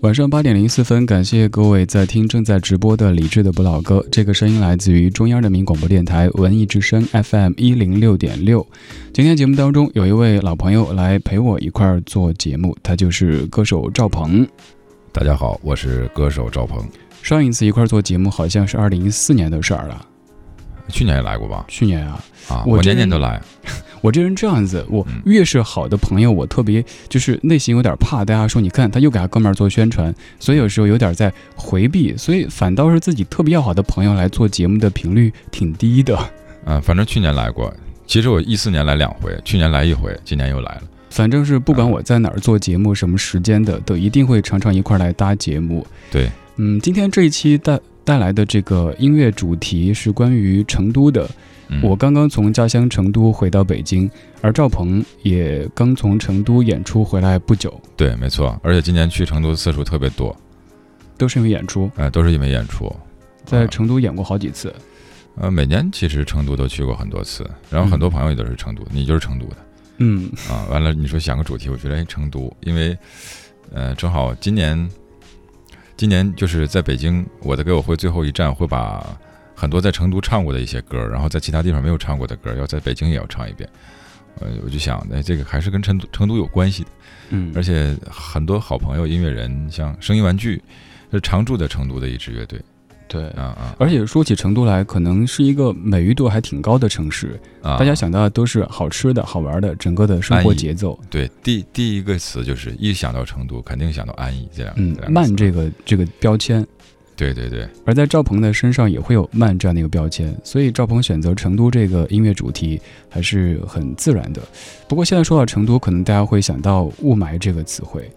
晚上八点零四分，感谢各位在听正在直播的李志的不老歌。这个声音来自于中央人民广播电台文艺之声 FM 一零六点六。今天节目当中有一位老朋友来陪我一块儿做节目，他就是歌手赵鹏。大家好，我是歌手赵鹏。上一次一块儿做节目好像是二零一四年的事儿了，去年也来过吧？去年啊，啊，我我年年都来。我这人这样子，我嗯越是好的朋友，我特别就是内心有点怕大家说，你看他又给他哥们儿做宣传，所以有时候有点在回避，所以反倒是自己特别要好的朋友来做节目的频率挺低的。嗯、反正去年来过。其实我一四年来两回，去年来一回，今年又来了。反正是不管我在哪儿做节目，什么时间的，都一定会常常一块儿来搭节目。对，嗯，今天这一期带带来的这个音乐主题是关于成都的。嗯、我刚刚从家乡成都回到北京，而赵鹏也刚从成都演出回来不久，对，没错。而且今年去成都的次数特别多，都是因为演出，哎，都是因为演出。在成都演过好几次。呃，每年其实成都都去过很多次，然后很多朋友也都是成都，你就是成都的嗯啊。完了，你说想个主题，我觉得哎，成都，因为呃，正好今年，今年就是在北京，我的歌友会最后一站会把很多在成都唱过的一些歌，然后在其他地方没有唱过的歌，要在北京也要唱一遍。呃，我就想，哎，这个还是跟成都成都有关系的，嗯，而且很多好朋友、音乐人，像声音玩具，是常驻在成都的一支乐队对。啊啊，而且说起成都来，可能是一个美誉度还挺高的城市，啊，大家想到的都是好吃的、好玩的，整个的生活节奏。对第第一个词就是一想到成都，肯定想到安逸这样，嗯这，两个慢这个这个标签，对对对，而在赵鹏的身上也会有慢这样的一个标签，所以赵鹏选择成都这个音乐主题还是很自然的。不过现在说到成都，可能大家会想到雾霾这个词汇。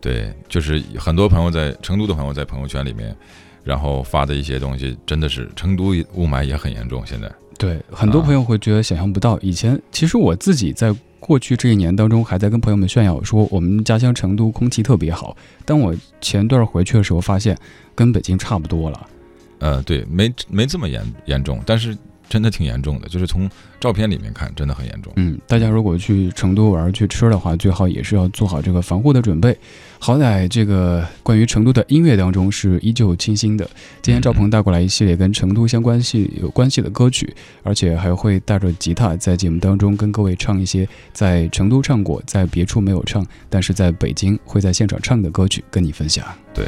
对，就是很多朋友在成都的朋友在朋友圈里面，然后发的一些东西，真的是成都雾霾也很严重。现在，对，很多啊朋友会觉得想象不到。以前其实我自己在过去这一年当中，还在跟朋友们炫耀说我们家乡成都空气特别好。但我前段回去的时候，发现跟北京差不多了。呃，对，没没这么严严重，但是真的挺严重的，就是从照片里面看，真的很严重。嗯，大家如果去成都玩去吃的话，最好也是要做好这个防护的准备。好歹这个关于成都的音乐当中是依旧清新的。今天赵鹏带过来一系列跟成都相关系有关系的歌曲，而且还会带着吉他在节目当中跟各位唱一些在成都唱过，在别处没有唱，但是在北京会在现场唱的歌曲跟你分享。对，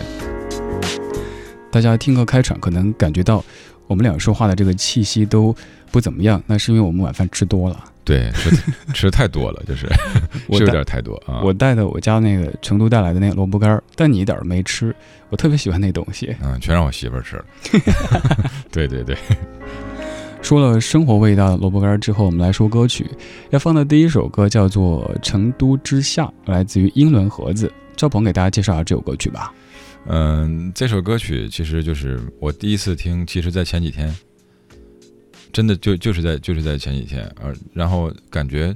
大家听个开场，可能感觉到我们俩说话的这个气息都不怎么样，那是因为我们晚饭吃多了。对，吃吃太多了，就是 我是有带点太多啊。我带的我家那个成都带来的那个萝卜干儿，但你一点儿没吃，我特别喜欢那东西。嗯，全让我媳妇儿吃了。对对对，说了生活味道的萝卜干儿之后，我们来说歌曲。要放的第一首歌叫做《成都之夏》，来自于英伦盒子。赵鹏给大家介绍下这首歌曲吧。嗯，这首歌曲其实就是我第一次听，其实在前几天，真的就就是在就是在前几天，呃，然后感觉，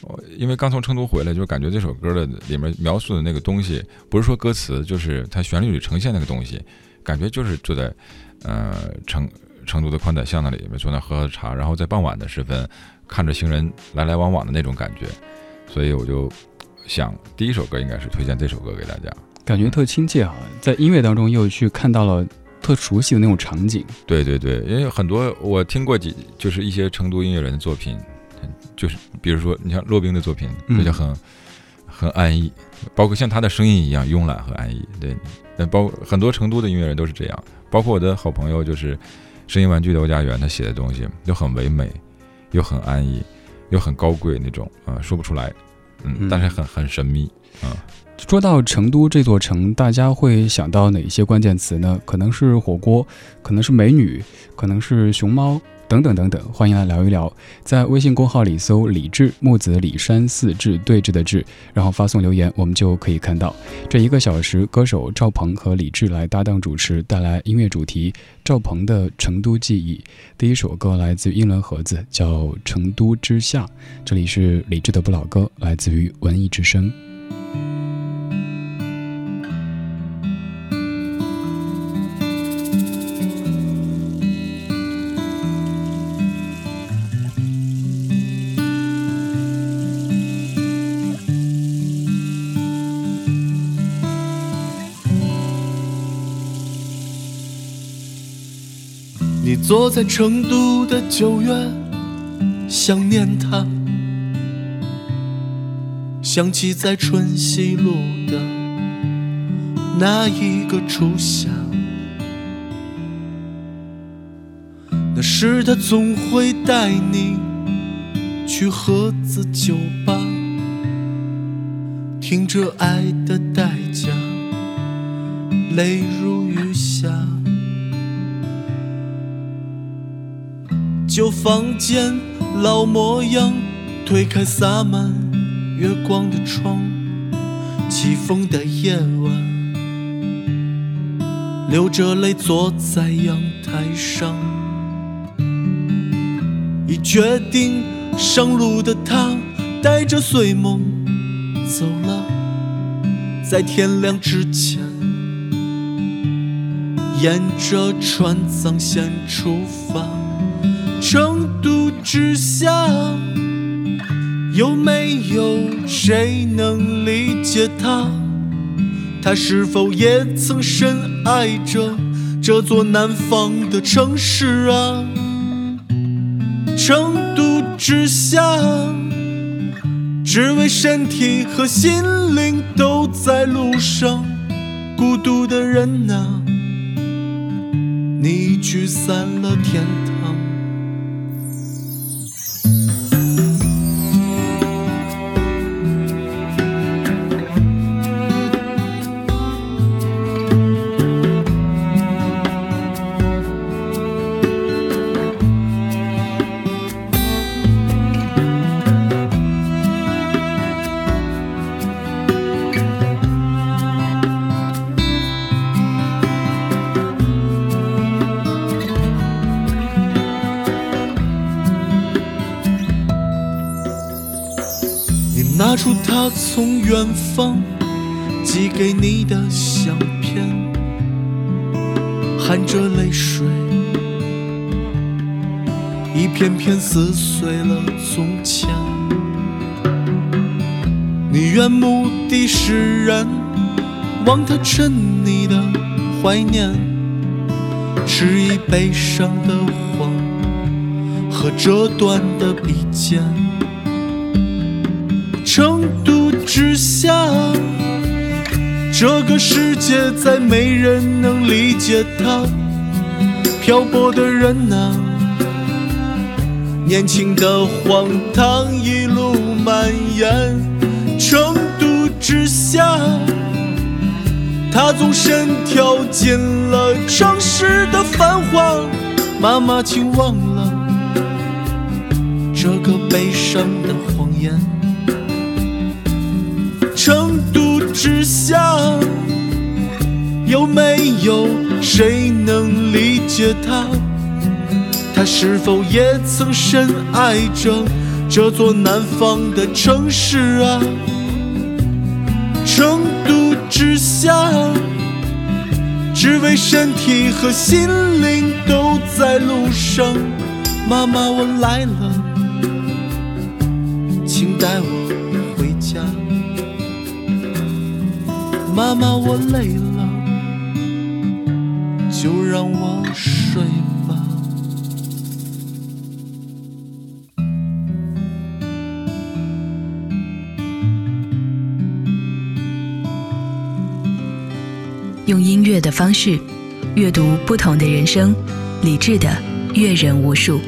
我因为刚从成都回来，就感觉这首歌的里面描述的那个东西，不是说歌词，就是它旋律里呈现那个东西，感觉就是坐在，呃，成成都的宽窄巷子里面坐那喝喝茶，然后在傍晚的时分，看着行人来来往往的那种感觉，所以我就想，第一首歌应该是推荐这首歌给大家。感觉特亲切啊，在音乐当中又去看到了特熟悉的那种场景。对对对，因为很多我听过几，就是一些成都音乐人的作品，就是比如说你像骆宾的作品，嗯这就很、很安逸，包括像他的声音一样慵懒和安逸。对，那包很多成都的音乐人都是这样，包括我的好朋友就是声音玩具的欧家园，他写的东西又很唯美，又很安逸，又很高贵那种啊、说不出来，嗯，嗯但是很很神秘啊。说到成都这座城，大家会想到哪些关键词呢？可能是火锅，可能是美女，可能是熊猫，等等等等。欢迎来聊一聊，在微信公号里搜“李志木子李山四志对峙的志”，然后发送留言，我们就可以看到这一个小时，歌手赵鹏和李志来搭档主持，带来音乐主题赵鹏的成都记忆。第一首歌来自于英伦盒子，叫《成都之夏》。这里是李志的不老歌，来自于文艺之声。坐在成都的九月，想念他，想起在春熙路的那一个初夏，那时他总会带你去盒子酒吧，听着爱的代价，泪如旧房间老模样，推开洒满月光的窗，起风的夜晚，流着泪坐在阳台上。已决定上路的他，带着碎梦走了，在天亮之前，沿着川藏线出发。成都之下，有没有谁能理解他？他是否也曾深爱着这座南方的城市啊？成都之下，只为身体和心灵都在路上。孤独的人啊，你驱散了天堂。远方寄给你的相片，含着泪水，一片片撕碎了从前。你愿目的使然，望他沉溺的怀念，迟疑悲伤的谎和折断的笔尖。成都之下，这个世界再没人能理解他。漂泊的人啊，年轻的荒唐一路蔓延。成都之下，他纵身跳进了城市的繁华。妈妈，请忘了这个悲伤的谎言。成都之下，有没有谁能理解他？他是否也曾深爱着这座南方的城市啊？成都之下，只为身体和心灵都在路上。妈妈，我来了，请带我。妈妈，我累了，就让我睡吧。用音乐的方式阅读不同的人生，理智的阅人无数。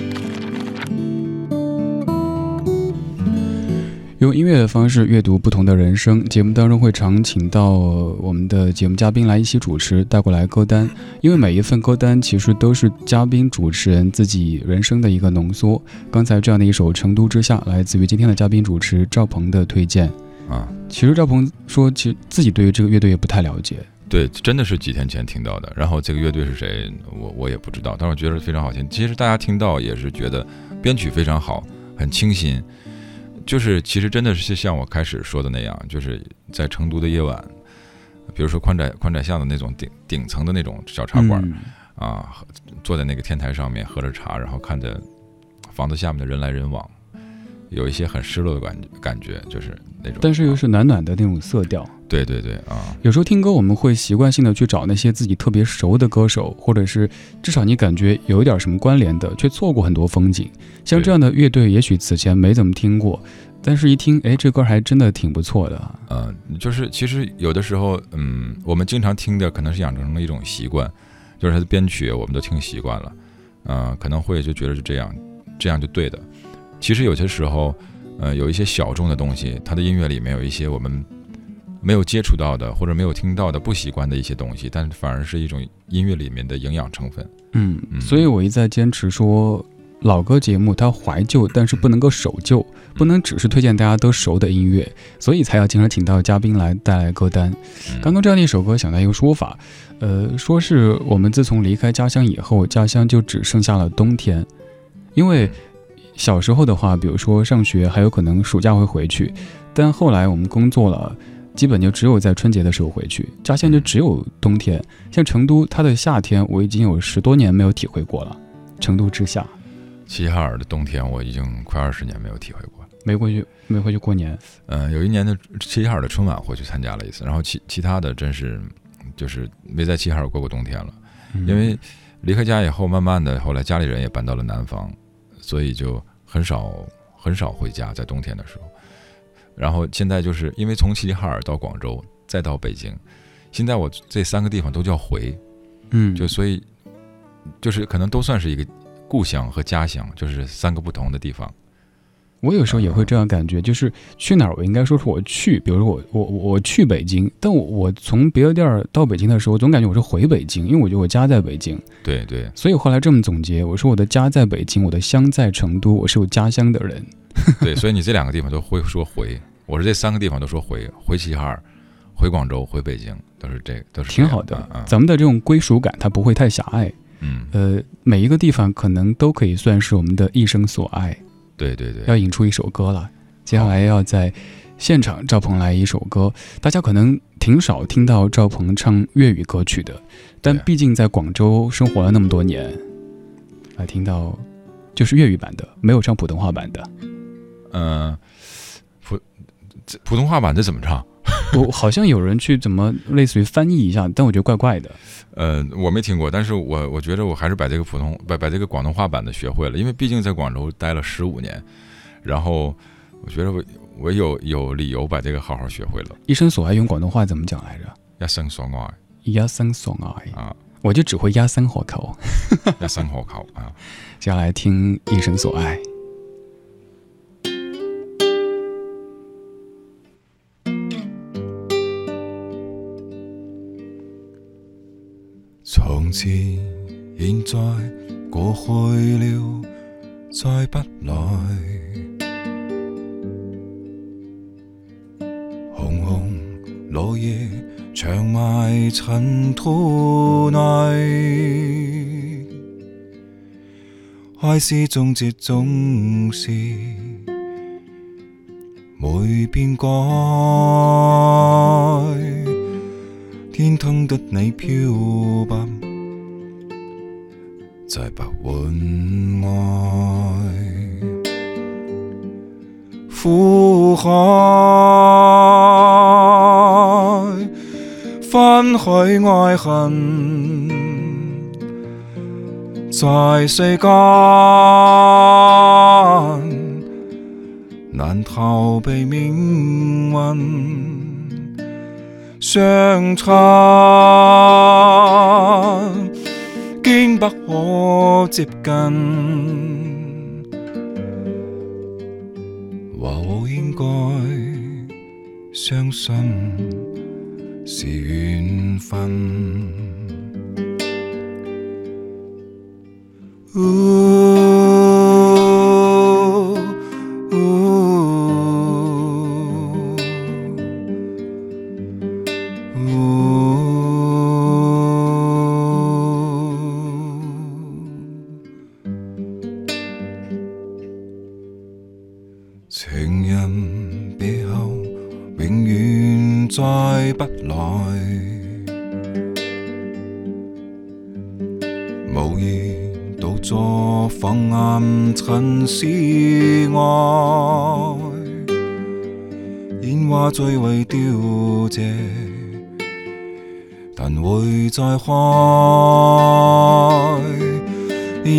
用音乐的方式阅读不同的人生。节目当中会常请到我们的节目嘉宾来一起主持，带过来歌单。因为每一份歌单其实都是嘉宾主持人自己人生的一个浓缩。刚才这样的一首《成都之夏》，来自于今天的嘉宾主持赵鹏的推荐。啊，其实赵鹏说，其实自己对于这个乐队也不太了解。对，真的是几天前听到的。然后这个乐队是谁，我我也不知道，但是我觉得非常好听。其实大家听到也是觉得编曲非常好，很清新。就是其实真的是像我开始说的那样，就是在成都的夜晚，比如说宽窄宽窄巷的那种顶顶层的那种小茶馆，啊，坐在那个天台上面喝着茶，然后看着房子下面的人来人往，有一些很失落的感感觉，就是那种。但是又是暖暖的那种色调。对对对啊！有时候听歌，我们会习惯性的去找那些自己特别熟的歌手，或者是至少你感觉有一点什么关联的，却错过很多风景。像这样的乐队，也许此前没怎么听过，但是一听，哎，这歌还真的挺不错的。嗯，就是其实有的时候，嗯，我们经常听的可能是养成了一种习惯，就是它的编曲我们都听习惯了，嗯，可能会就觉得是这样，这样就对的。其实有些时候，呃，有一些小众的东西，它的音乐里面有一些我们没有接触到的，或者没有听到的不习惯的一些东西，但反而是一种音乐里面的营养成分。嗯，所以我一再坚持说，老歌节目它怀旧，但是不能够守旧，不能只是推荐大家都熟的音乐，所以才要经常请到嘉宾来带来歌单。刚刚这样的一首歌，想到一个说法，呃，说是我们自从离开家乡以后，家乡就只剩下了冬天，因为。小时候的话，比如说上学，还有可能暑假会回去，但后来我们工作了，基本就只有在春节的时候回去，家乡就只有冬天。像成都，它的夏天我已经有十多年没有体会过了。成都之夏，齐齐哈尔的冬天我已经快二十年没有体会过，没回去，没回去过年。嗯，有一年的齐齐哈尔的春晚回去参加了一次，然后其其他的真是就是没在齐齐哈尔过过冬天了，因为离开家以后，慢慢的后来家里人也搬到了南方。所以就很少很少回家，在冬天的时候。然后现在就是因为从齐齐哈尔到广州，再到北京，现在我这三个地方都叫回，嗯，就所以就是可能都算是一个故乡和家乡，就是三个不同的地方。我有时候也会这样感觉，就是去哪儿，我应该说是我去，比如说我我我去北京，但我我从别的地儿到北京的时候，总感觉我是回北京，因为我觉得我家在北京。对对。所以后来这么总结，我说我的家在北京，我的乡在成都，我是有家乡的人。对，所以你这两个地方都会说回，我是这三个地方都说回，回齐齐哈尔，回广州，回北京，都是这都是挺好的。咱们的这种归属感，它不会太狭隘。嗯。呃，每一个地方可能都可以算是我们的一生所爱。对对对，要引出一首歌了。接下来要在现场赵鹏来一首歌，大家可能挺少听到赵鹏唱粤语歌曲的，但毕竟在广州生活了那么多年，来听到就是粤语版的，没有唱普通话版的。嗯，普普通话版的怎么唱？我好像有人去怎么类似于翻译一下，但我觉得怪怪的。呃，我没听过，但是我我觉得我还是把这个普通把把这个广东话版的学会了，因为毕竟在广州待了十五年，然后我觉得我我有有理由把这个好好学会了。一生所爱用广东话怎么讲来着？一生所爱，一生所爱啊！我就只会一生河口，一生河口啊！接下来听一生所爱。从前、现在、过去了，再不来。红红落叶长埋尘土内，爱是终结，总是没变改。天通得你漂白，在白云外，苦海分许爱恨，在世间难逃避命运。相衬，竟不我接近。话我应该相信是缘分。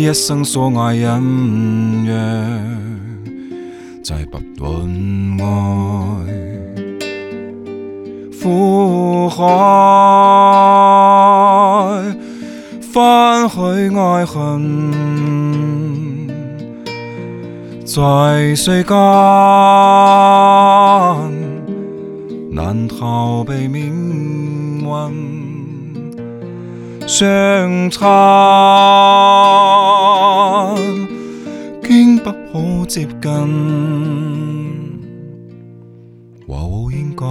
一生所爱隐约，再不论爱。苦海翻去爱恨，在世间难逃避命运相经不好接近，和好应该。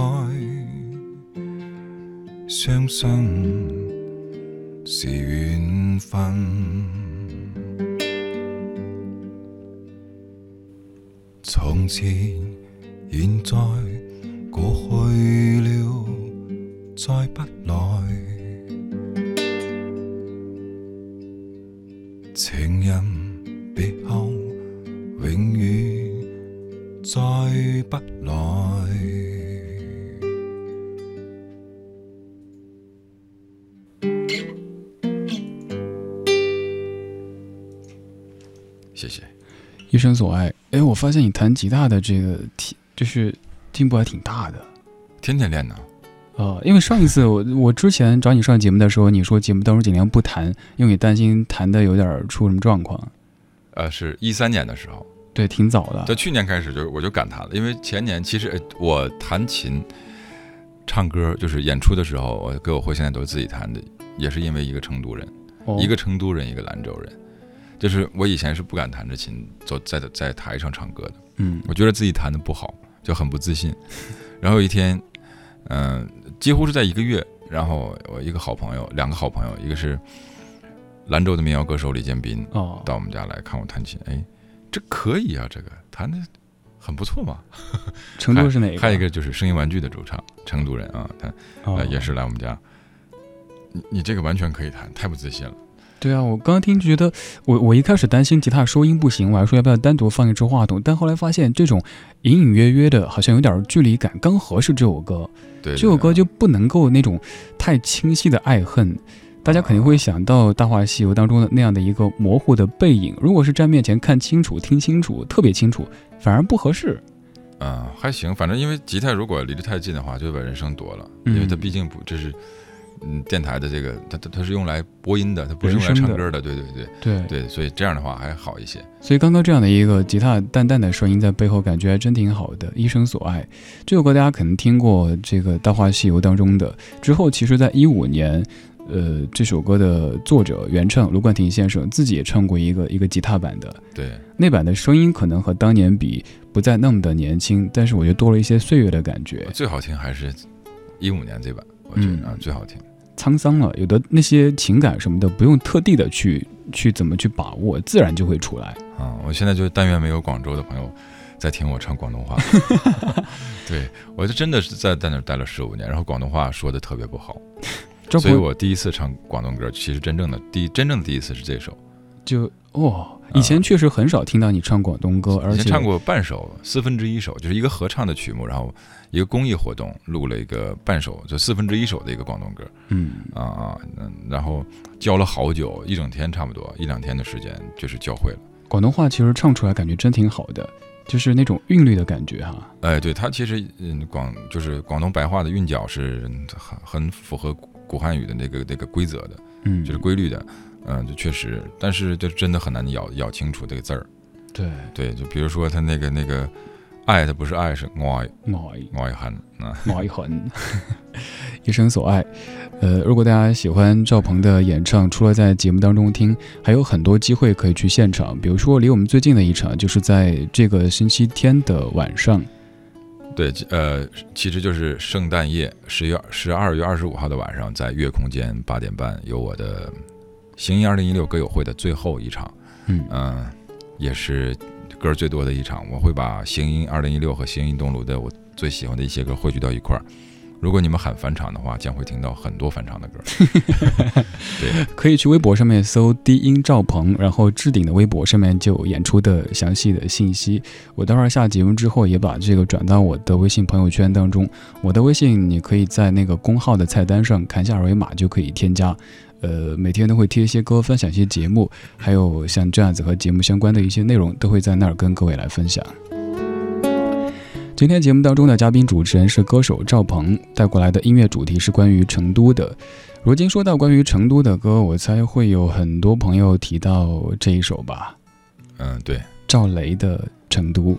相信是缘分。从前、现在过去了，再不来。一生所爱，哎，我发现你弹吉他的这个提，就是进步还挺大的。天天练呢。呃，因为上一次我我之前找你上节目的时候，你说节目当中尽量不弹，因为你担心弹的有点出什么状况。呃，是一三年的时候，对，挺早的。在去年开始就我就敢弹了，因为前年其实我弹琴、唱歌，就是演出的时候，我歌友会现在都是自己弹的，也是因为一个成都人，哦、一个成都人，一个兰州人。就是我以前是不敢弹着琴走在在台上唱歌的，嗯，我觉得自己弹的不好，就很不自信。然后有一天，嗯、几乎是在一个月，然后我一个好朋友，两个好朋友，一个是兰州的民谣歌手李建斌，哦，到我们家来看我弹琴，哎，这可以啊，这个弹的很不错嘛。成都是哪个？还有一个就是声音玩具的主唱，成都人啊，他、哦呃、也是来我们家。你你这个完全可以弹，太不自信了。对啊，我刚刚听就觉得，我我一开始担心吉他收音不行，我还说要不要单独放一支话筒，但后来发现这种隐隐约约的，好像有点距离感，刚合适这首歌。对，这首歌就不能够那种太清晰的爱恨，大家肯定会想到《大话西游》当中的那样的一个模糊的背影。如果是站面前看清楚、听清楚、特别清楚，反而不合适。嗯，还行，反正因为吉他如果离得太近的话，就把人声夺了，因为它嗯毕竟不这是。嗯，电台的这个，它它它是用来播音的，它不是用来唱歌的，对对对对，对，所以这样的话还好一些。所以刚刚这样的一个吉他淡淡的声音在背后，感觉还真挺好的。一生所爱这首歌，大家可能听过这个《大话西游》当中的。之后，其实在一五年，呃，这首歌的作者原唱卢冠廷先生自己也唱过一个一个吉他版的。对，那版的声音可能和当年比不再那么的年轻，但是我觉得多了一些岁月的感觉，最好听还是一五年这版，我觉得嗯啊最好听。沧桑了。有的那些情感什么的，不用特地的去去怎么去把握，自然就会出来。啊，我现在就但愿没有广州的朋友在听我唱广东话。对我就真的是在在那儿待了十五年，然后广东话说的特别不好，所以我第一次唱广东歌，其实真正的第一真正的第一次是这首。就哦，以前确实很少听到你唱广东歌，而且以前唱过半首、四分之一首，就是一个合唱的曲目，然后一个公益活动录了一个半首，就四分之一首的一个广东歌。嗯，啊然后教了好久，一整天差不多一两天的时间，就是教会了。广东话其实唱出来感觉真挺好的，就是那种韵律的感觉哈。哎，对，它其实嗯广就是广东白话的韵脚是很很符合古汉语的那个那个规则的，嗯，就是规律的，嗯，就确实，但是就真的很难咬咬清楚这个字儿。对，对，就比如说他那个那个爱，他不是爱，是爱爱爱恨啊。爱恨，一生所爱。呃，如果大家喜欢赵鹏的演唱，除了在节目当中听，还有很多机会可以去现场。比如说，离我们最近的一场，就是在这个星期天的晚上。对，呃，其实就是圣诞夜，十月十二月二十五号的晚上，在月空间八点半有我的行音二零一六歌友会的最后一场，嗯嗯、也是歌最多的一场。我会把行音二零一六和行音东卢的我最喜欢的一些歌汇聚到一块儿，如果你们喊返场的话，将会听到很多返场的歌。对，可以去微博上面搜“低音赵鹏”，然后置顶的微博上面就有演出的详细的信息。我待会儿下节目之后也把这个转到我的微信朋友圈当中。我的微信你可以在那个公号的菜单上看一下二维码就可以添加。呃，每天都会贴一些歌，分享一些节目，还有像这样子和节目相关的一些内容，都会在那儿跟各位来分享。今天节目当中的嘉宾主持人是歌手赵鹏，带过来的音乐主题是关于成都的。如今说到关于成都的歌，我猜会有很多朋友提到这一首吧？嗯，对，赵雷的《成都》。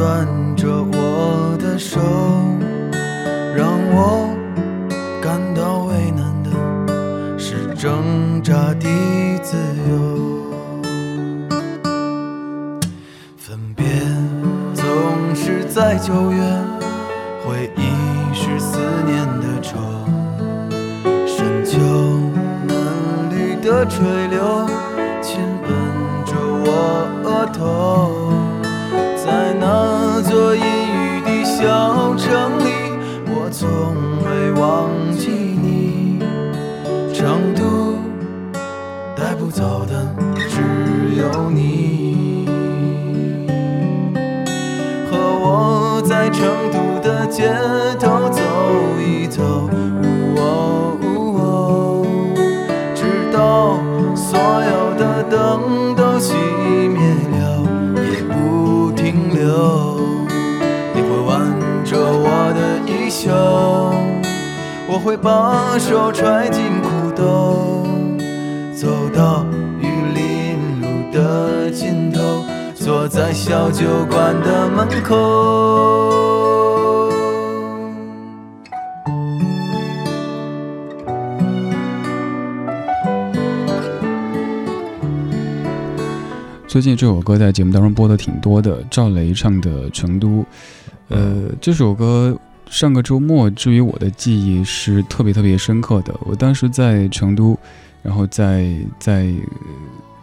攥着我的手，让我感到为难的是挣扎的自由。分别总是在九月，回忆是思念的愁。深秋嫩绿的垂柳，亲吻着我额头。小城里，我从未忘记你。成都带不走的只有你，和我在成都的街会把手揣进裤兜，走到玉林路的尽头，坐在小酒馆的门口。最近这首歌在节目当中播的挺多的，赵雷唱的《成都》。呃，这首歌上个周末，至于我的记忆是特别特别深刻的。我当时在成都，然后在在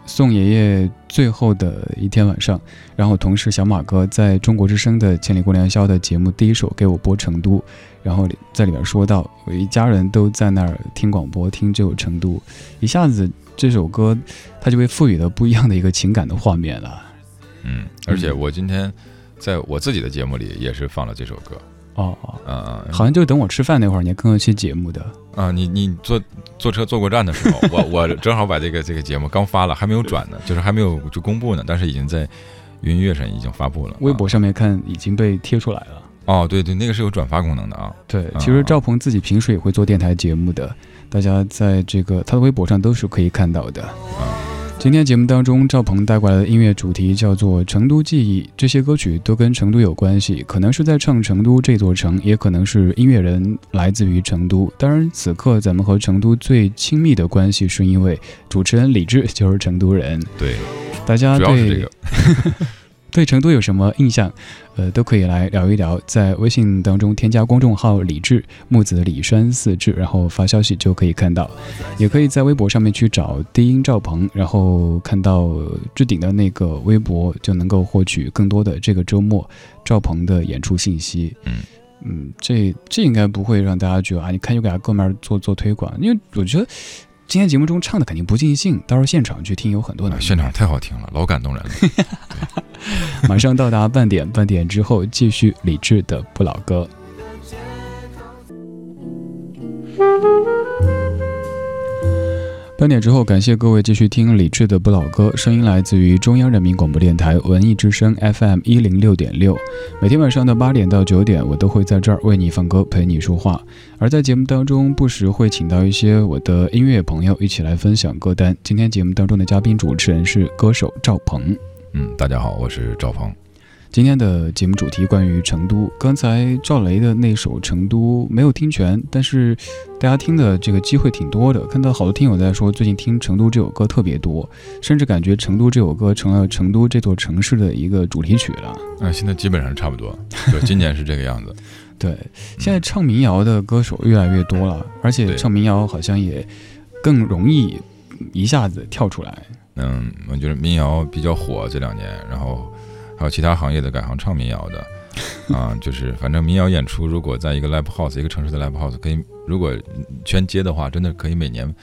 宋爷爷最后的一天晚上，然后同事小马哥在中国之声的《千里共良宵》的节目第一首给我播《成都》，然后在里边说到，我一家人都在那儿听广播，听这首《成都》，一下子这首歌它就被赋予了不一样的一个情感的画面了。嗯，而且我今天在我自己的节目里也是放了这首歌。哦，嗯嗯，好像就等我吃饭那会儿，你更了期节目的。啊，你你坐坐车坐过站的时候，我我正好把这个这个节目刚发了，还没有转呢，就是还没有就公布呢，但是已经在云音乐上已经发布了。微博上面看已经被贴出来了。哦，对对，那个是有转发功能的啊。对，其实赵鹏自己平时也会做电台节目的，大家在这个他的微博上都是可以看到的。啊，今天节目当中，赵鹏带过来的音乐主题叫做《成都记忆》，这些歌曲都跟成都有关系，可能是在唱成都这座城，也可能是音乐人来自于成都。当然，此刻咱们和成都最亲密的关系，是因为主持人李志就是成都人。对，大家对这个。对成都有什么印象？呃，都可以来聊一聊，在微信当中添加公众号“李志木子李山四志”，然后发消息就可以看到。也可以在微博上面去找低音赵鹏，然后看到置顶的那个微博，就能够获取更多的这个周末赵鹏的演出信息。嗯嗯，这这应该不会让大家觉得啊，你看又给他哥们儿做做推广，因为我觉得今天节目中唱的肯定不尽兴，到时候现场去听有很多现场太好听了，老感动人了。马上到达半点，半点之后继续李志的不老歌。半点之后，感谢各位继续听李志的不老歌，声音来自于中央人民广播电台文艺之声 FM 一零六点六。每天晚上的八点到九点，我都会在这儿为你放歌，陪你说话。而在节目当中，不时会请到一些我的音乐朋友一起来分享歌单。今天节目当中的嘉宾主持人是歌手赵鹏。嗯，大家好，我是赵鹏。今天的节目主题关于成都。刚才赵雷的那首《成都》没有听全，但是大家听的这个机会挺多的。看到好多听友在说，最近听《成都》这首歌特别多，甚至感觉《成都》这首歌成了成都这座城市的一个主题曲了。啊，现在基本上差不多，对，今年是这个样子。对，现在唱民谣的歌手越来越多了，而且唱民谣好像也更容易一下子跳出来。嗯，我觉得民谣比较火这两年，然后还有其他行业的改行唱民谣的，啊，就是反正民谣演出，如果在一个 live house 一个城市的 live house 可以，如果全接的话，真的可以每年，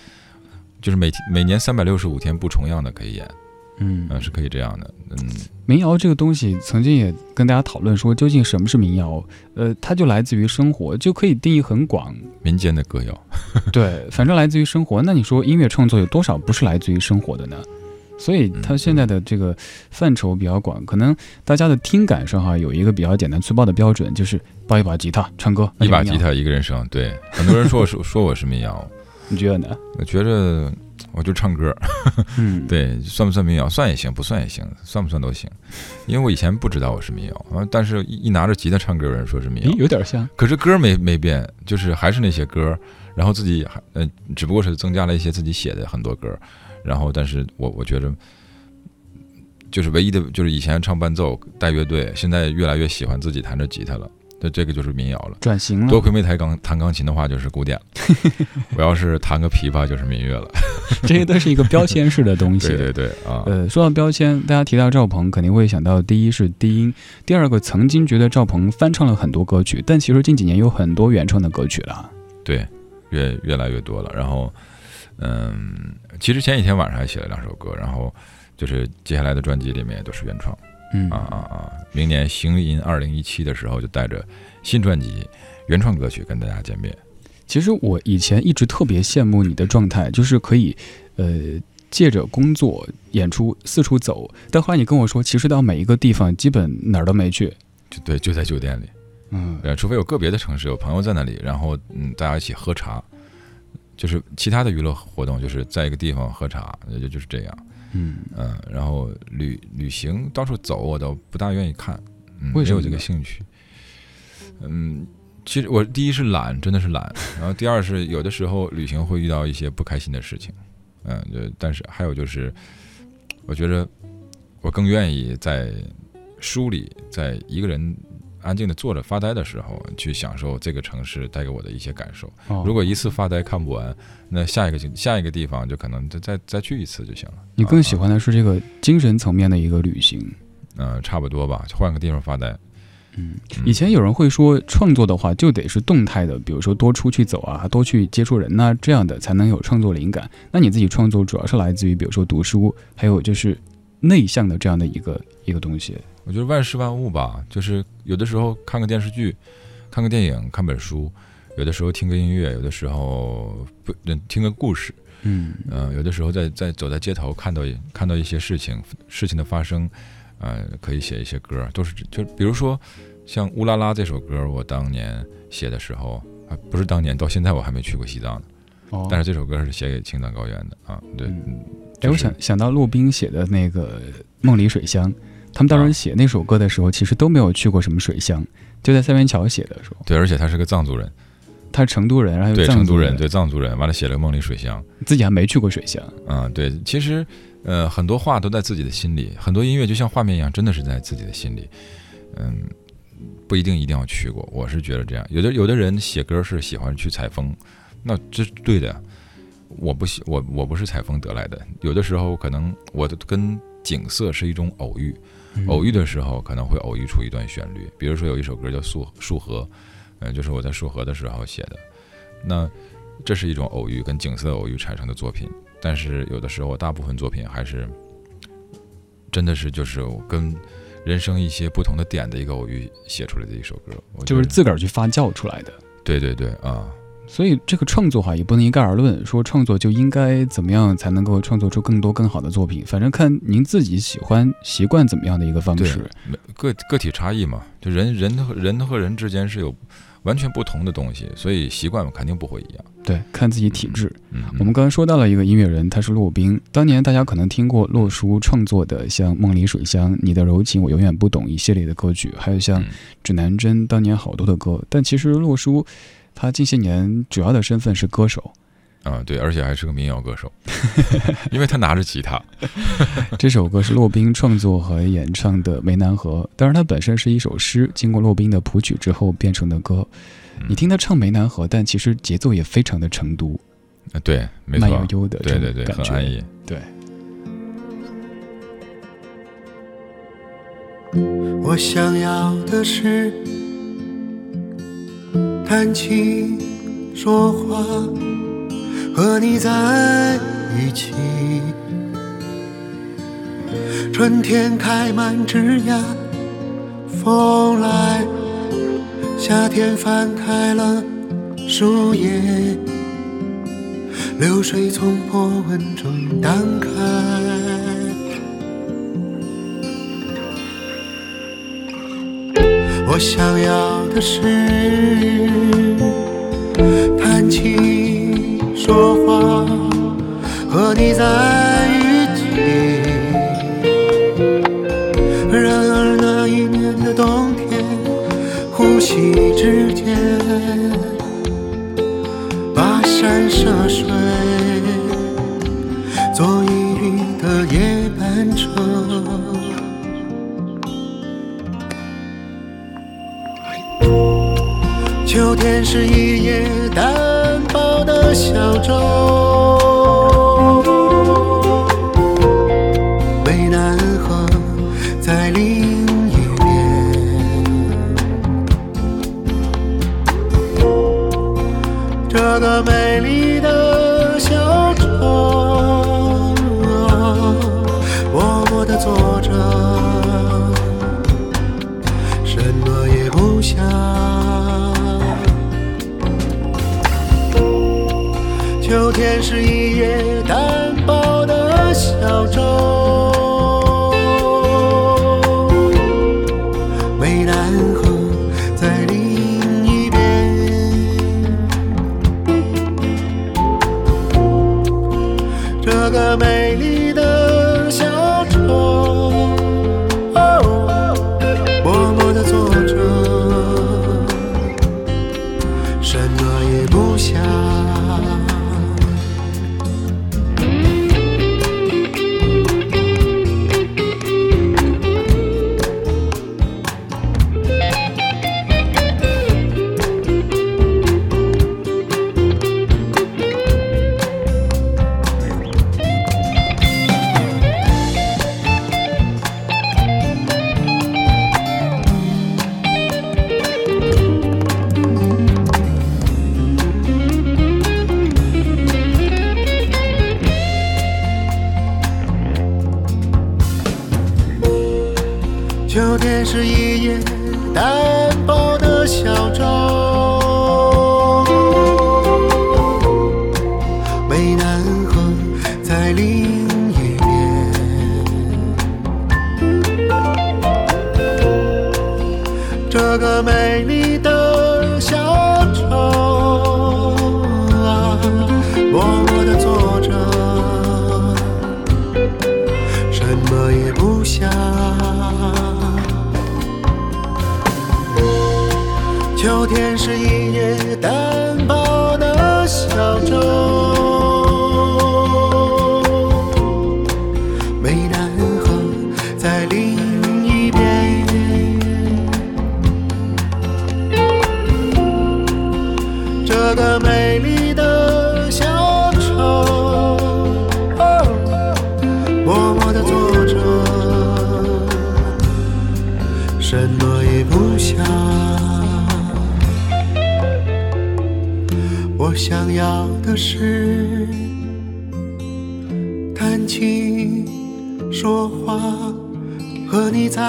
就是每每年三百六十五天不重样的可以演，嗯，是可以这样的。嗯，民谣这个东西，曾经也跟大家讨论说，究竟什么是民谣？呃，它就来自于生活，就可以定义很广，民间的歌谣。对，反正来自于生活。那你说音乐创作有多少不是来自于生活的呢？所以它现在的这个范畴比较广，可能大家的听感上哈有一个比较简单粗暴的标准，就是抱一把吉他唱歌，一把吉他一个人声。对，很多人说 我是说我是民谣，你觉得呢？我觉着我就唱歌，嗯，对，算不算民谣？算也行，不算也行，算不算都行。因为我以前不知道我是民谣啊，但是一拿着吉他唱歌，有人说是民谣，有点像。可是歌没没变，就是还是那些歌，然后自己还呃，只不过是增加了一些自己写的很多歌。然后，但是我我觉得，就是唯一的，就是以前唱伴奏带乐队，现在越来越喜欢自己弹着吉他了。那这个就是民谣了，转型了。多亏没弹钢弹钢琴的话，就是古典了。我要是弹个琵琶，就是民乐了。这些都是一个标签式的东西。对对对啊。呃，说到标签，大家提到赵鹏，肯定会想到第一是低音，第二个曾经觉得赵鹏翻唱了很多歌曲，但其实近几年有很多原创的歌曲了。对，越越来越多了。然后。嗯，其实前几天晚上还写了两首歌，然后就是接下来的专辑里面都是原创。嗯啊啊啊！明年行吟二零一七的时候，就带着新专辑原创歌曲跟大家见面。其实我以前一直特别羡慕你的状态，就是可以呃借着工作演出四处走。但后来你跟我说，其实到每一个地方基本哪儿都没去，就对，就在酒店里。嗯，除非有个别的城市有朋友在那里，然后嗯大家一起喝茶。就是其他的娱乐活动，就是在一个地方喝茶，也就就是这样。嗯嗯，然后旅旅行到处走，我都不大愿意看，嗯没有这个兴趣。嗯，其实我第一是懒，真的是懒。然后第二是有的时候旅行会遇到一些不开心的事情。嗯，就但是还有就是，我觉得我更愿意在书里，在一个人。安静的坐着发呆的时候，去享受这个城市带给我的一些感受。如果一次发呆看不完，那下一个下一个地方就可能再再再去一次就行了。你更喜欢的是这个精神层面的一个旅行？嗯，差不多吧，换个地方发呆。嗯，以前有人会说，创作的话就得是动态的，比如说多出去走啊，多去接触人呐，这样的才能有创作灵感。那你自己创作主要是来自于，比如说读书，还有就是内向的这样的一个一个东西。我觉得万事万物吧，就是有的时候看个电视剧，看个电影，看本书，有的时候听个音乐，有的时候不听个故事，嗯。嗯，有的时候在在走在街头看到看到一些事情事情的发生，呃，可以写一些歌，都是就比如说像《乌拉拉》这首歌，我当年写的时候啊，不是当年，到现在我还没去过西藏呢，哦，但是这首歌是写给青藏高原的啊，对，哎，我想想到骆宾写的那个《梦里水乡》。他们当时写那首歌的时候，其实都没有去过什么水乡，就在三元桥写的时候。对，而且他是个藏族人，他是成都人，然后对成都人，对藏族人，完了写了个梦里水乡，自己还没去过水乡。嗯，对，其实呃很多话都在自己的心里，很多音乐就像画面一样，真的是在自己的心里。嗯，不一定一定要去过，我是觉得这样。有的有的人写歌是喜欢去采风，那这是对的。我不喜我我不是采风得来的，有的时候可能我的跟景色是一种偶遇。偶遇的时候，可能会偶遇出一段旋律。比如说有一首歌叫《树树河》，嗯，就是我在树河的时候写的。那这是一种偶遇，跟景色偶遇产生的作品。但是有的时候，大部分作品还是真的是就是跟人生一些不同的点的一个偶遇写出来的一首歌，就是自个儿去发酵出来的。对对对啊，所以这个创作哈也不能一概而论，说创作就应该怎么样才能够创作出更多更好的作品。反正看您自己喜欢习惯怎么样的一个方式。个个体差异嘛，就人人和人和人之间是有完全不同的东西，所以习惯肯定不会一样。对，看自己体质。嗯，我们刚刚说到了一个音乐人，他是骆宾。当年大家可能听过骆叔创作的像《梦里水乡》《你的柔情我永远不懂》一系列的歌曲，还有像指南针当年好多的歌。但其实骆叔。他近些年主要的身份是歌手，啊，对，而且还是个民谣歌手，因为他拿着吉他。这首歌是骆宾创作和演唱的《湄南河》，当然它本身是一首诗，经过骆宾的谱曲之后变成的歌。你听他唱《湄南河》，但其实节奏也非常的成都，啊，对，没错，慢悠悠的，对对对，很安逸，对。我想要的是。谈情说话，和你在一起。春天开满枝桠，风来；夏天翻开了树叶，流水从波纹中荡开。我想要的是谈情说话，和你在一起。然而那一年的冬天，呼吸之间，跋山涉水，天是一叶单薄的小舟，一要的是谈情说话，和你在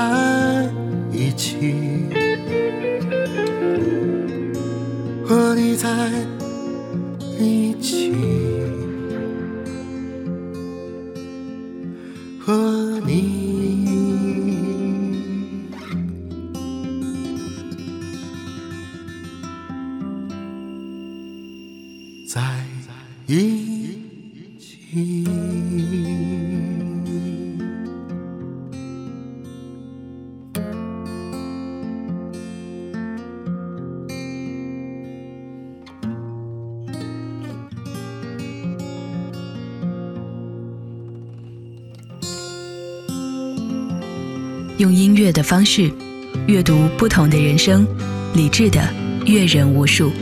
用音乐的方式阅读不同的人生，理智的阅人无数。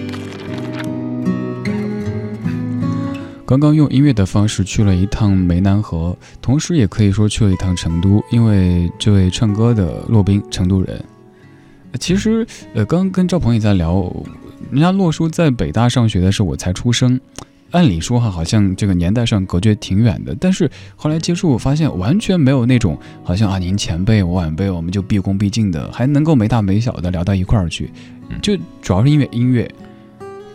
刚刚用音乐的方式去了一趟湄南河，同时也可以说去了一趟成都，因为这位唱歌的骆宾，成都人。其实，呃，刚刚跟赵鹏也在聊，人家洛叔在北大上学的时候，我才出生。按理说哈，好像这个年代上隔绝挺远的，但是后来接触，我发现完全没有那种好像啊，您前辈我晚辈，我们就毕恭毕敬的，还能够没大没小的聊到一块儿去。就主要是因为音乐，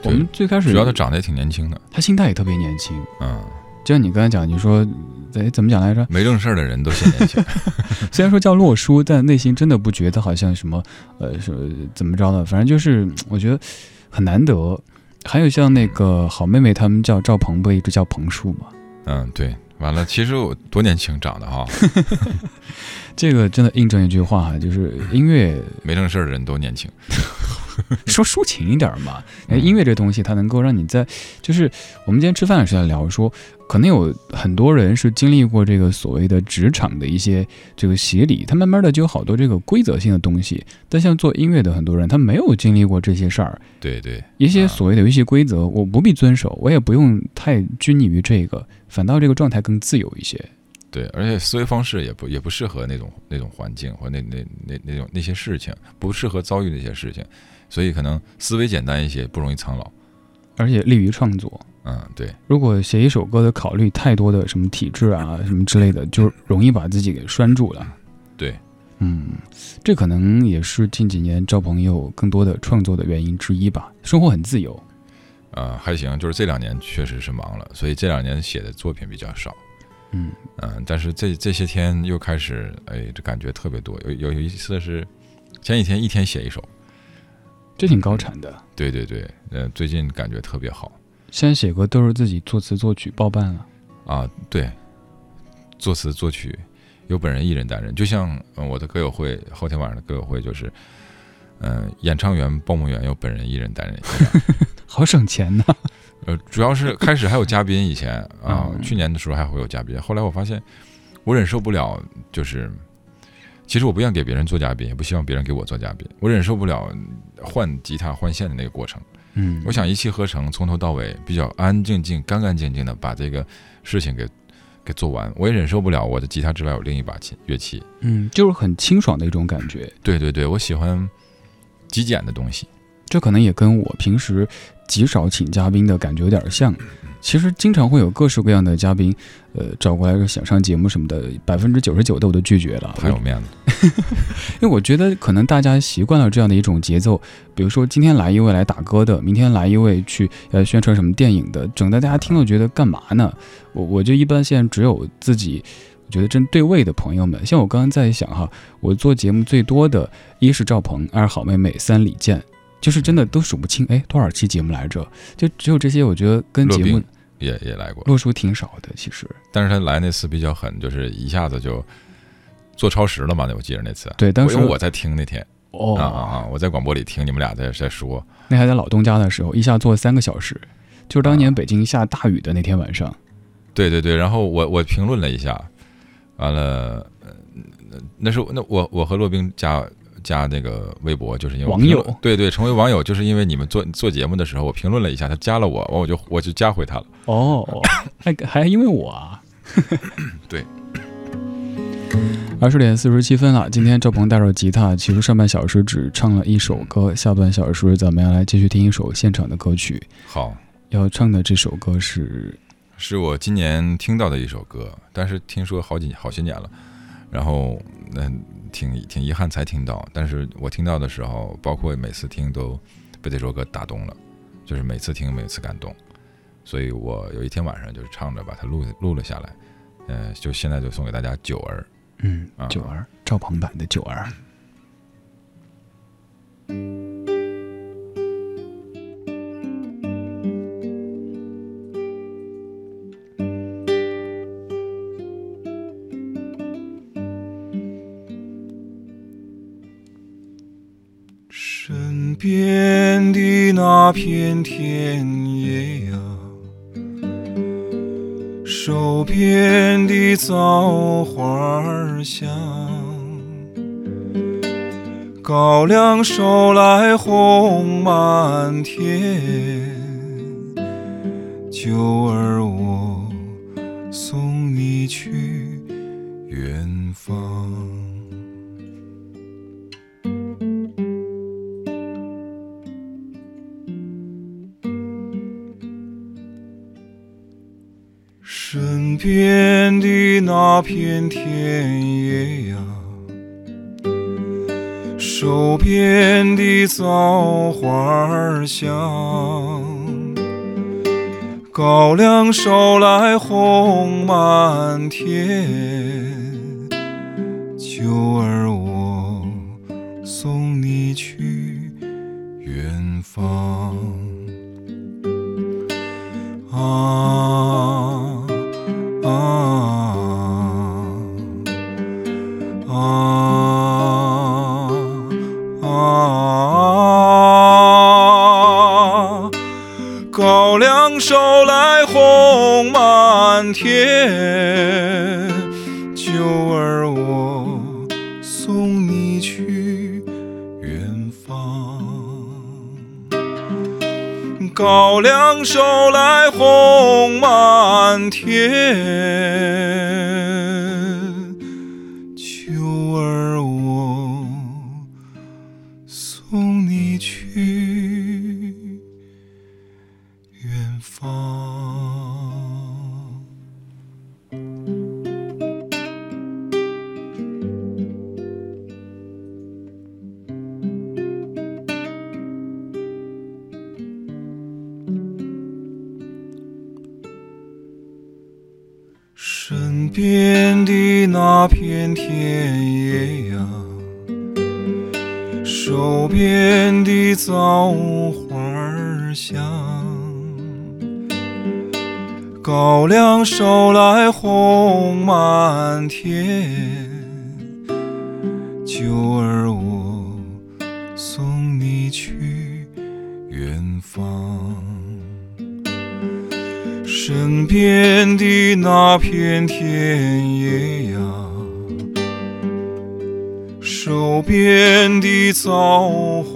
我们最开始主要他长得也挺年轻的，他心态也特别年轻。嗯，就像你刚才讲，你说，哎，怎么讲来着？没正事儿的人都显年轻。虽然说叫洛书，但内心真的不觉得好像什么，呃，什么怎么着的，反正就是我觉得很难得。还有像那个好妹妹，他们叫赵鹏，不一直叫鹏叔吗？嗯，对。完了，其实我多年轻长得哈，这个真的印证一句话哈，就是音乐没正事儿的人都年轻。说抒情一点嘛，哎，音乐这东西它能够让你在，就是我们今天吃饭的时候在聊说，可能有很多人是经历过这个所谓的职场的一些这个洗礼，他慢慢的就有好多这个规则性的东西。但像做音乐的很多人，他没有经历过这些事儿，对对，一些所谓的游戏规则，我不必遵守，我也不用太拘泥于这个，反倒这个状态更自由一些。对，而且思维方式也不也不适合那种那种环境或那那那那种那些事情，不适合遭遇那些事情。所以可能思维简单一些，不容易苍老，而且利于创作。嗯，对。如果写一首歌的考虑太多的什么体制啊什么之类的，就容易把自己给拴住了。对，嗯，这可能也是近几年赵鹏友更多的创作的原因之一吧。生活很自由。呃，还行，就是这两年确实是忙了，所以这两年写的作品比较少。嗯嗯，但是这这些天又开始，哎，这感觉特别多。有有有一次是前几天一天写一首。这挺高产的，对对对，呃，最近感觉特别好。现在写歌都是自己作词作曲包办了啊，对，作词作曲由本人一人担任，就像我的歌友会后天晚上的歌友会就是，嗯，演唱员报幕员由本人一人担任，好省钱呢。呃，主要是 开始还有嘉宾，以前啊，去年的时候还会有嘉宾，后来我发现我忍受不了，就是。其实我不愿给别人做嘉宾，也不希望别人给我做嘉宾。我忍受不了换吉他换线的那个过程。嗯，我想一气呵成，从头到尾比较安安静静、干干净净的把这个事情给给做完。我也忍受不了我的吉他之外有另一把琴乐器。嗯，就是很清爽的一种感觉。对对对，我喜欢极简的东西。这可能也跟我平时极少请嘉宾的感觉有点像。其实经常会有各式各样的嘉宾，呃，找过来说想上节目什么的，百分之九十九的我都拒绝了，太有面子。因为我觉得可能大家习惯了这样的一种节奏，比如说今天来一位来打歌的，明天来一位去呃宣传什么电影的，整的大家听了觉得干嘛呢？我我就一般现在只有自己觉得真对位的朋友们，像我刚刚在想哈，我做节目最多的一是赵鹏，二好妹妹，三李健。就是真的都数不清，哎，多少期节目来着？就只有这些，我觉得跟节目也也来过，洛叔挺少的，其实。但是他来那次比较狠，就是一下子就做超时了嘛，那我记得那次。对，当时我在听那天，哦啊啊！我在广播里听你们俩在在说，那还在老东家的时候，一下做三个小时，就是当年北京下大雨的那天晚上。对对对，然后我我评论了一下，完了，那是那我我和洛冰加。加那个微博，就是因为网友对对，成为网友就是因为你们做做节目的时候，我评论了一下，他加了我，完我就我就加回他了。哦，还还因为我啊？对。二十点四十七分了，今天赵鹏带着吉他，其实上半小时只唱了一首歌，下半小时咱们要来继续听一首现场的歌曲。好，要唱的这首歌是，是我今年听到的一首歌，但是听说好几好些年了，然后嗯。挺挺遗憾才听到，但是我听到的时候，包括每次听都被这首歌打动了，就是每次听每次感动。所以我有一天晚上就是唱着把它录录了下来，呃，就现在就送给大家《九儿》。嗯啊，九儿，赵鹏版的九儿。那片田野呀，手边的枣花香，高粱熟来红满天，九片田野呀，手边的枣花香，高粱熟来红满天，啊！高粱熟来红满天，九儿我送你去远方。高粱熟来红满天，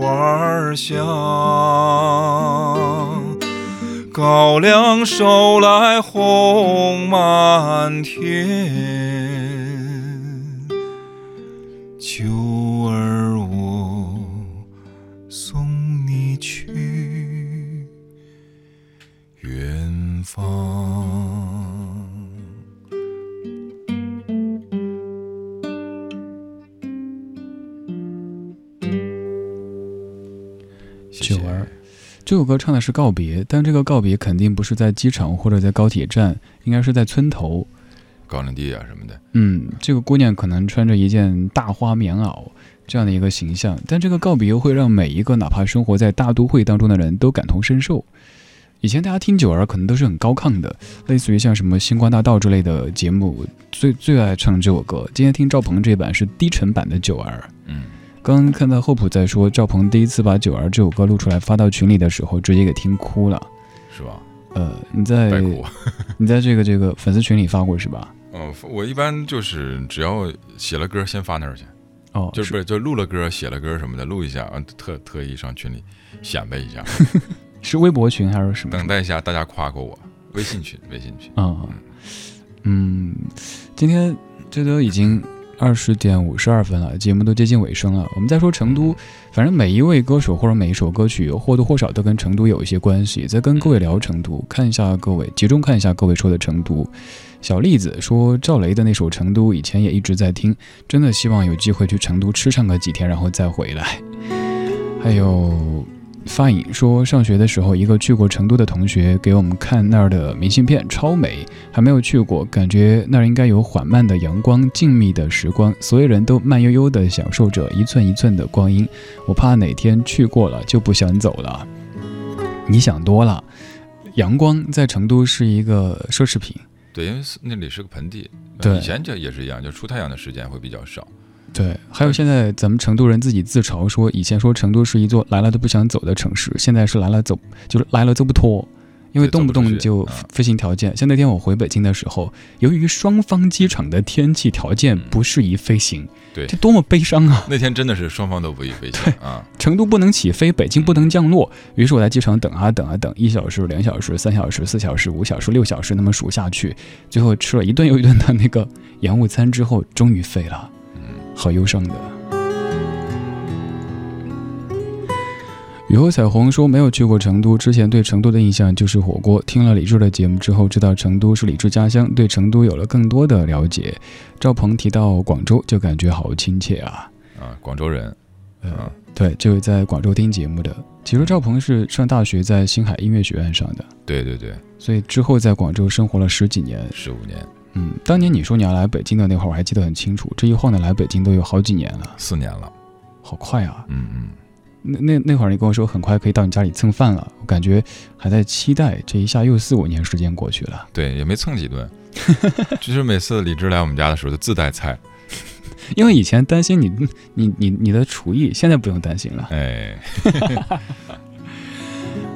枣花香，高粱收来红满天，九儿我送你去远方。这首歌唱的是告别，但这个告别肯定不是在机场或者在高铁站，应该是在村头。高粱地啊什么的，嗯，这个姑娘可能穿着一件大花棉袄这样的一个形象，但这个告别会让每一个哪怕生活在大都会当中的人都感同身受。以前大家听九儿可能都是很高亢的，类似于像什么《星光大道》之类的节目，最最爱唱这首歌。今天听赵鹏这版是低沉版的九儿。嗯，刚刚看到厚朴在说，赵鹏第一次把九儿这首歌录出来发到群里的时候，直接给听哭了。是吧？呃，你在。你在这个这个粉丝群里发过是吧？嗯，我一般就是只要写了歌先发那儿去，哦，就是不是就录了歌、写了歌什么的，录一下，啊，特特意上群里显摆一下，是微博群还是什么？等待一下大家夸夸我。微信群，微信群。啊，嗯，今天这都已经二十点五十二分了，节目都接近尾声了。我们再说成都，反正每一位歌手或者每一首歌曲或多或少都跟成都有一些关系。在跟各位聊成都，看一下各位，集中看一下各位说的成都。小栗子说赵雷的那首《成都》以前也一直在听，真的希望有机会去成都吃上个几天，然后再回来。还有 fine 说，上学的时候，一个去过成都的同学给我们看那儿的明信片，超美。还没有去过，感觉那儿应该有缓慢的阳光、静谧的时光，所有人都慢悠悠地享受着一寸一寸的光阴。我怕哪天去过了就不想走了。你想多了，阳光在成都是一个奢侈品。对，因为那里是个盆地，对以前就也是一样，就出太阳的时间会比较少。对，还有现在咱们成都人自己自嘲说，以前说成都是一座来了都不想走的城市，现在是来了走就是来了走不脱，因为动不动就啊飞行条件。像那天我回北京的时候，由于双方机场的天气条件不适宜飞行，对这多么悲伤啊！那天真的是双方都不宜飞行啊。成都不能起飞，北京不能降落，于是我在机场等啊等啊等，一小时、两小时、三小时、四小时、五小时、六小时，那么数下去，最后吃了一顿又一顿的那个延误餐之后，终于飞了，嗯，好忧伤的。雨后彩虹说没有去过成都，之前对成都的印象就是火锅。听了李志的节目之后，知道成都是李志家乡，对成都有了更多的了解。赵鹏提到广州，就感觉好亲切啊。啊，广州人，呃啊，对，就是在广州听节目的。其实赵鹏是上大学在星海音乐学院上的，对对对，所以之后在广州生活了十几年。十五年，嗯，当年你说你要来北京的那会儿，我还记得很清楚。这一晃的来北京都有好几年了，四年了。好快啊！嗯嗯，那那那会儿你跟我说很快可以到你家里蹭饭了，我感觉还在期待，这一下又四五年时间过去了。对，也没蹭几顿。其 实每次李志来我们家的时候，就自带菜。因为以前担心你你你你的厨艺，现在不用担心了。哎，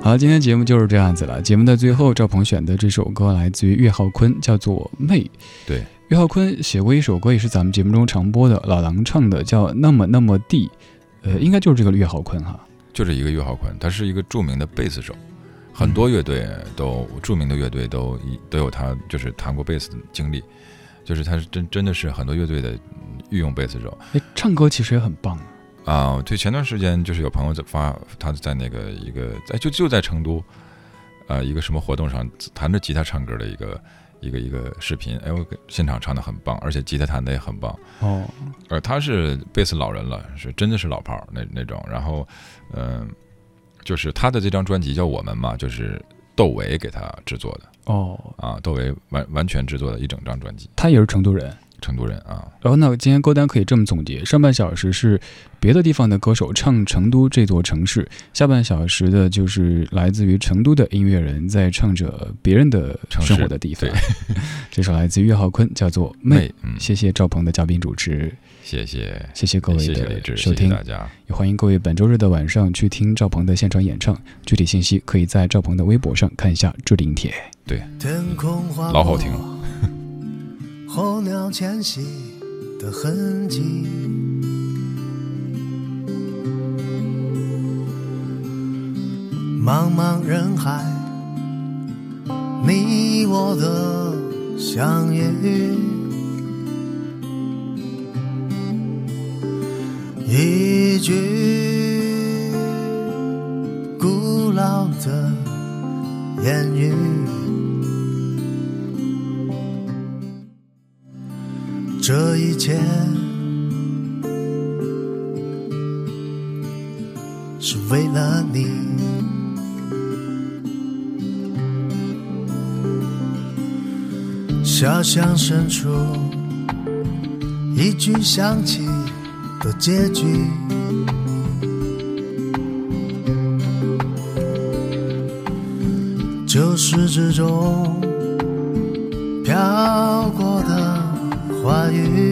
好，今天节目就是这样子了。节目的最后，赵鹏选的这首歌来自于岳浩坤，叫做《妹》。对，岳浩坤写过一首歌，也是咱们节目中常播的，老狼唱的，叫《那么那么地》。呃，应该就是这个岳浩坤哈。就是一个岳浩坤，他是一个著名的贝斯手，很多乐队都著名的乐队都一都有他就是弹过贝斯的经历，就是他是真真的是很多乐队的嗯御用贝斯手哎，唱歌其实也很棒。啊。对，前段时间就是有朋友在发他在那个一个哎就就在成都，呃一个什么活动上弹着吉他唱歌的一个一个一个视频，哎我现场唱的很棒，而且吉他弹的也很棒。哦，呃，他是贝斯老人了，是真的是老炮儿那那种。然后，嗯、就是他的这张专辑叫《我们》嘛，就是窦唯给他制作的哦，啊，窦唯完完全制作的一整张专辑，他也是成都人。成都人啊，然后那今天歌单可以这么总结：上半小时是别的地方的歌手唱成都这座城市，下半小时的就是来自于成都的音乐人在唱着别人的生活的地方。这首来自岳浩坤，叫做《妹》。嗯，谢谢赵鹏的嘉宾主持，谢谢，谢谢各位谢谢李志，谢谢的收听，大家，也欢迎各位本周日的晚上去听赵鹏的现场演唱。具体信息可以在赵鹏的微博上看一下置顶帖。天空划老好听了。候鸟迁徙的痕迹。茫茫人海，你我的相遇，一句古老的言语。这一切是为了你。小巷深处，一句响起的结局。旧时之中飘话语。